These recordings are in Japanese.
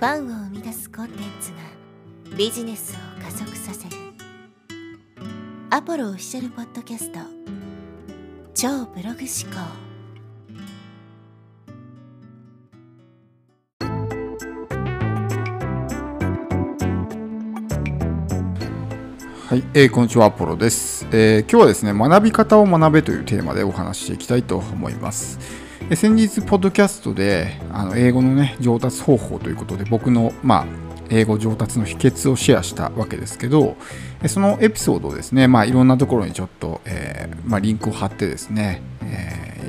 ファンを生み出すコンテンツがビジネスを加速させる。アポロオフィシャルポッドキャスト。超ブログ思考。はい、えー、こんにちは、アポロです、えー、今日はですね、学び方を学べというテーマでお話ししていきたいと思います。で先日、ポッドキャストであの英語の、ね、上達方法ということで、僕の、まあ、英語上達の秘訣をシェアしたわけですけど、そのエピソードをですね、まあ、いろんなところにちょっと、えー、まあ、リンクを貼ってですね、え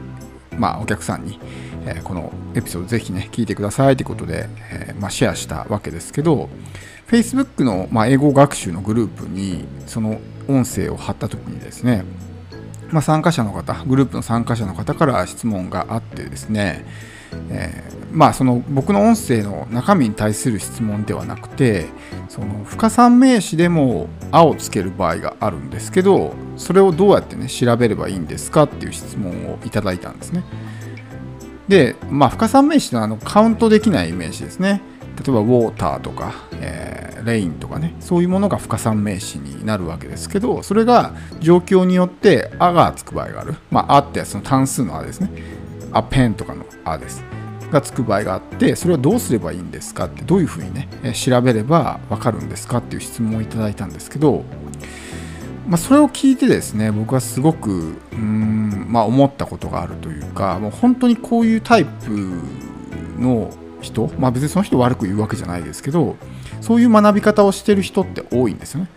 ー、まあ、お客さんに、えー、このエピソードぜひね、聞いてくださいということで、えま、シェアしたわけですけど、Facebook の、ま、英語学習のグループに、その音声を貼った時にですね、まあ、参加者の方、グループの参加者の方から質問があってですね、えー、まあその僕の音声の中身に対する質問ではなくてその不可算名詞でも「あ」をつける場合があるんですけどそれをどうやってね調べればいいんですかっていう質問をいただいたんですね。でまあ不可算名詞のあのカウントできない名詞ですね。例えばウォーターとか、えー、レインとかねそういうものが不可算名詞になるわけですけどそれが状況によって「あ」がつく場合がある。まあ「あ」ってその単数の「あ」ですね「あペン」とかの「あ」です。がつく場合があってそれはどうすればいいんですかってどういうふうにね調べれば分かるんですかっていう質問をいただいたんですけど、まあ、それを聞いてですね僕はすごくうん、まあ、思ったことがあるというかもう本当にこういうタイプの人、まあ、別にその人悪く言うわけじゃないですけどそういう学び方をしてる人って多いんですよね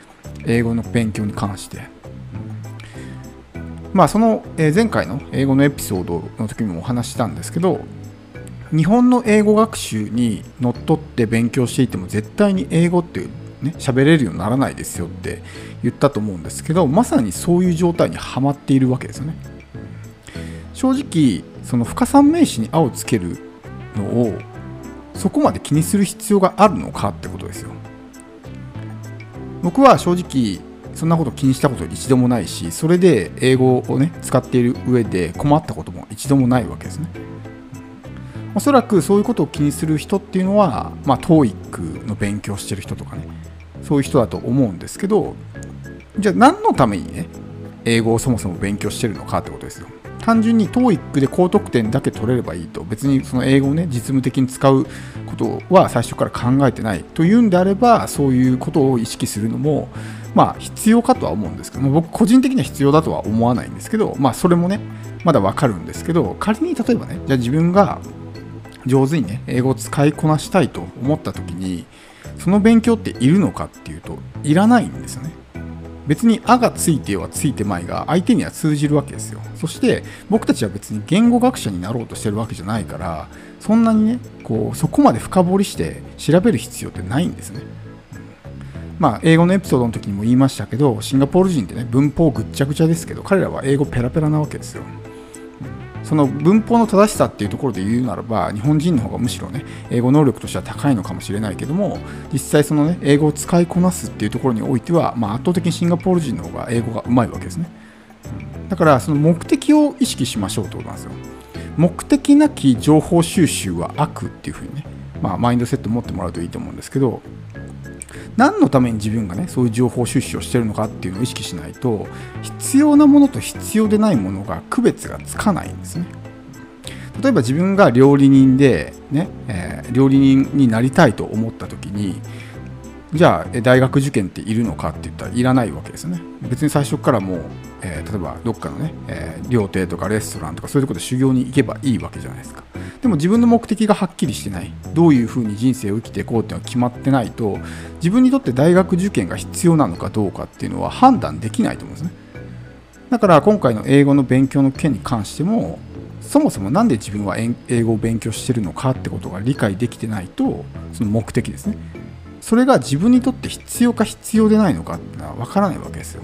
英語の勉強に関して。まあ、その前回の英語のエピソードの時にもお話したんですけど日本の英語学習にのっとって勉強していても絶対に英語ってね喋れるようにならないですよって言ったと思うんですけどまさにそういう状態にはまっているわけですよね正直その不可算名詞に「あ」をつけるのをそこまで気にする必要があるのかってことですよ。僕は正直そんなこと気にしたこと一度もないしそれで英語をね使っている上で困ったことも一度もないわけですね。おそらくそういうことを気にする人っていうのはまあ TOEIC の勉強してる人とかねそういう人だと思うんですけどじゃあ何のためにね英語をそもそも勉強してるのかってことですよ。単純に TOEIC で高得点だけ取れればいいと別にその英語をね実務的に使うことは最初から考えてないというんであればそういうことを意識するのもまあ必要かとは思うんですけど僕個人的には必要だとは思わないんですけどまあそれもねまだわかるんですけど仮に例えばねじゃあ自分が上手にね英語を使いこなしたいと思った時にその勉強っているのかっていうといらないんですよね。別に「あ」がついてはついてまいが相手には通じるわけですよ。そして僕たちは別に言語学者になろうとしてるわけじゃないからそんなにねこうそこまで深掘りして調べる必要ってないんですね。まあ英語のエピソードの時にも言いましたけどシンガポール人ってね文法ぐっちゃぐちゃですけど彼らは英語ペラペラなわけですよ。その文法の正しさっていうところで言うならば日本人の方がむしろね英語能力としては高いのかもしれないけども実際そのね英語を使いこなすっていうところにおいては、まあ、圧倒的にシンガポール人の方が英語がうまいわけですね。だからその目的を意識しましょうってことなんですよ。目的なき情報収集は悪っていうふうにね、まあ、マインドセット持ってもらうといいと思うんですけど何のために自分がねそういう情報収集をしてるのかっていうのを意識しないと必要なものと必要でないものが区別がつかないんですね。例えば自分が料理人でね、えー、料理人になりたいと思った時にじゃあ大学受験っているのかって言ったらいらないわけですよね。別に最初からもう、えー、例えばどっかのね、えー、料亭とかレストランとかそういうとこで修行に行けばいいわけじゃないですか。でも自分の目的がはっきりしてない。どういうふうに人生を生きていこうっていうのが決まってないと自分にとって大学受験が必要なのかどうかっていうのは判断できないと思うんですね。だから今回の英語の勉強の件に関してもそもそも何で自分は英語を勉強してるのかってことが理解できてないとその目的ですね。それが自分にとって必要か必要でないのかってのは分からないわけですよ。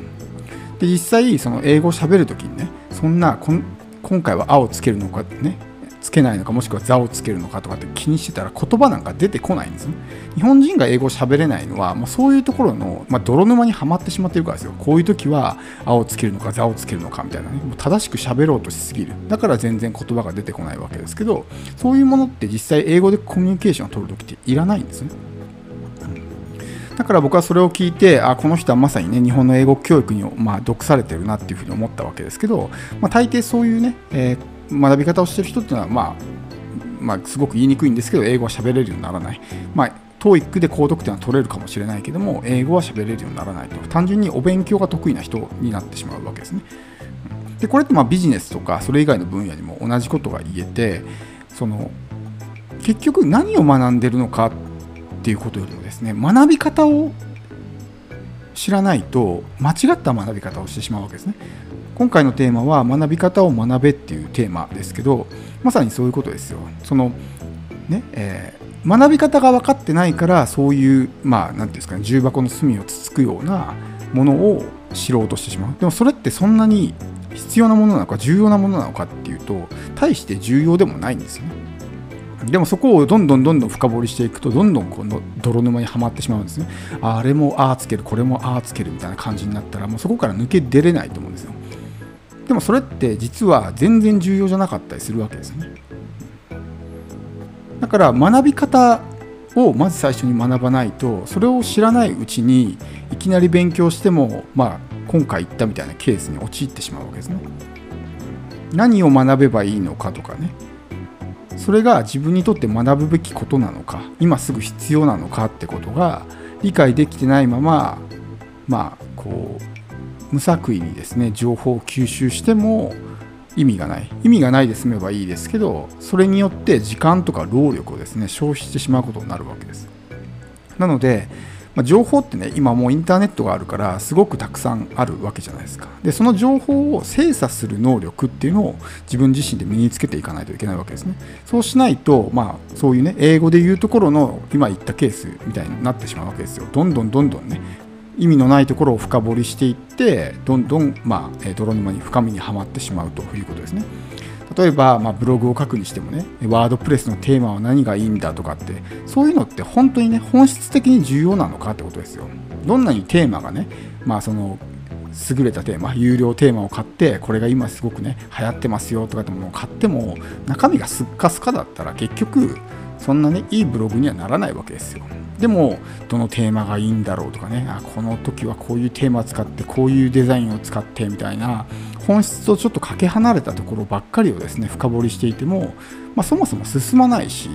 で実際その英語を喋るときにねそんな今回は「あ」をつけるのかってねつけないのかもしくは座をつけるのかとかって気にしてたら言葉なんか出てこないんですね。日本人が英語を喋れないのはもうそういうところの、まあ、泥沼にはまってしまってるからですよ。こういう時は「あ」をつけるのか「座をつけるのかみたいなね。もう正しく喋ろうとしすぎる。だから全然言葉が出てこないわけですけどそういうものって実際英語でコミュニケーションを取る時っていらないんですね。だから僕はそれを聞いてあこの人はまさにね日本の英語教育に、まあ、毒されてるなっていうふうに思ったわけですけど、まあ、大抵そういうね、えー、学び方をしてる人っていうのは、まあ、まあ、すごく言いにくいんですけど英語は喋れるようにならない、まあ TOEIC で高得点は取れるかもしれないけども英語は喋れるようにならないと。単純にお勉強が得意な人になってしまうわけですね。でこれってまあビジネスとかそれ以外の分野にも同じことが言えてその結局何を学んでるのかっていうことよりもですね学び方を知らないと間違った学び方をしてしまうわけですね。今回のテーマは学び方を学べっていうテーマですけどまさにそういうことですよ。そのね、えー、学び方が分かってないからそういうまあ何ていうんですかね重箱の隅をつつくようなものを知ろうとしてしまう。でもそれってそんなに必要なものなのか重要なものなのかっていうと大して重要でもないんですよね。でもそこをどんどんどんどん深掘りしていくとどんどんこの泥沼にはまってしまうんですね。あれもああつけるこれもああつけるみたいな感じになったらもうそこから抜け出れないと思うんですよ。でもそれって実は全然重要じゃなかったりするわけですよね。だから学び方をまず最初に学ばないとそれを知らないうちにいきなり勉強してもまあ今回言ったみたいなケースに陥ってしまうわけですね。何を学べばいいのかとかね。それが自分にとって学ぶべきことなのか今すぐ必要なのかってことが理解できてないまままあこう無作為にですね情報を吸収しても意味がない。意味がないで済めばいいですけどそれによって時間とか労力をですね消費してしまうことになるわけです。なのでまあ、情報ってね今もうインターネットがあるからすごくたくさんあるわけじゃないですか。でその情報を精査する能力っていうのを自分自身で身につけていかないといけないわけですね。そうしないとまあそういうね英語で言うところの今言ったケースみたいになってしまうわけですよ。どんどんどんどんね意味のないところを深掘りしていってどんどん、まあ、泥沼に深みにはまってしまうということですね。例えば、まあ、ブログを書くにしてもねワードプレスのテーマは何がいいんだとかってそういうのって本当にね本質的に重要なのかってことですよ。どんなにテーマがねまあその優れたテーマ有料テーマを買ってこれが今すごくね流行ってますよとかってものを買っても中身がスッカスカだったら結局そんなねいいブログにはならないわけですよ。でもどのテーマがいいんだろうとかねあこの時はこういうテーマ使ってこういうデザインを使ってみたいな本質とちょっとかけ離れたところばっかりをですね深掘りしていても、まあ、そもそも進まないし、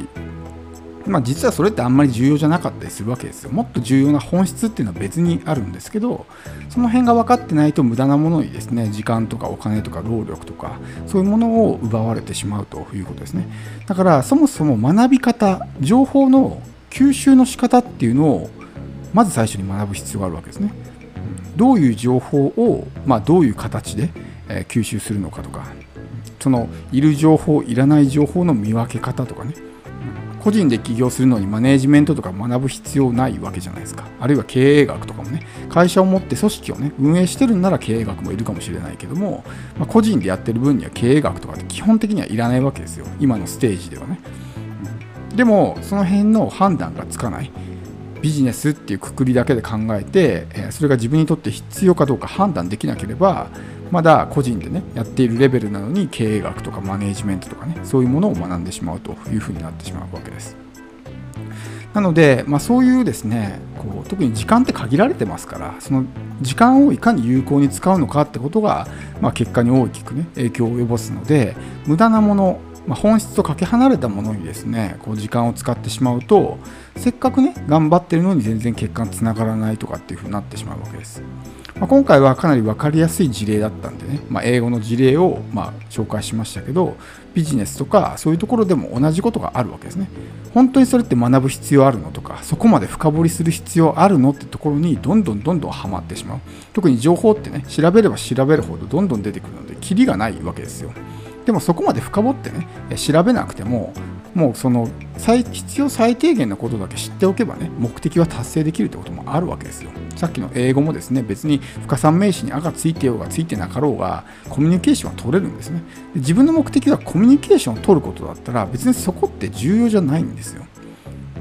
まあ、実はそれってあんまり重要じゃなかったりするわけですよ。もっと重要な本質っていうのは別にあるんですけどその辺が分かってないと無駄なものにですね時間とかお金とか労力とかそういうものを奪われてしまうということですね。だからそもそも学び方情報の吸収の仕方っていうのをまず最初に学ぶ必要があるわけですね。どういう情報を、まあ、どういう形でえ吸収するのかとかそのいる情報いらない情報の見分け方とかね。個人で起業するのにマネージメントとか学ぶ必要ないわけじゃないですか。あるいは経営学とかもね。会社を持って組織をね運営してるんなら経営学もいるかもしれないけども、まあ、個人でやってる分には経営学とかって基本的にはいらないわけですよ。今のステージではね。でもその辺の判断がつかない。ビジネスっていうくくりだけで考えてそれが自分にとって必要かどうか判断できなければまだ個人でねやっているレベルなのに経営学とかマネージメントとかねそういうものを学んでしまうというふうになってしまうわけです。なので、まあ、そういうですねこう特に時間って限られてますからその時間をいかに有効に使うのかってことが、まあ、結果に大きくね影響を及ぼすので無駄なものまあ、本質とかけ離れたものにですねこう時間を使ってしまうとせっかくね頑張ってるのに全然結果につながらないとかっていうふうになってしまうわけです、まあ、今回はかなり分かりやすい事例だったんでね、まあ、英語の事例をま紹介しましたけどビジネスとかそういうところでも同じことがあるわけですね。本当にそれって学ぶ必要あるのとかそこまで深掘りする必要あるのってところにどんどんどんどんはまってしまう。特に情報ってね調べれば調べるほどどんどん出てくるのでキリがないわけですよ。でもそこまで深掘ってね調べなくてももうその必要最低限のことだけ知っておけばね目的は達成できるってこともあるわけですよ。さっきの英語もですね別に不可算名詞に赤ついてようがついてなかろうがコミュニケーションは取れるんですね。で自分の目的はコミュニケーションを取ることだったら別にそこって重要じゃないんですよ。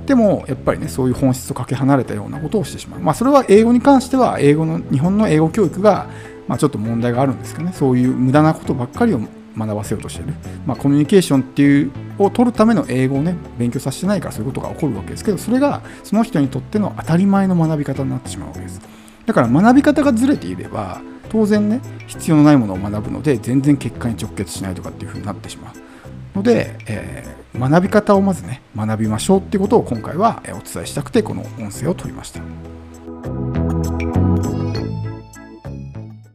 でもやっぱりねそういう本質とかけ離れたようなことをしてしまう。まあそれは英語に関しては英語の日本の英語教育がまあ、ちょっと問題があるんですけどね。そういう無駄なことばっかりを学ばせようとしている、まあ、コミュニケーションっていうを取るための英語をね勉強させてないからそういうことが起こるわけですけどそれがその人にとっての当たり前の学び方になってしまうわけですだから学び方がずれていれば当然ね必要のないものを学ぶので全然結果に直結しないとかっていうふうになってしまうので、えー、学び方をまずね学びましょうってことを今回はお伝えしたくてこの音声を取りました。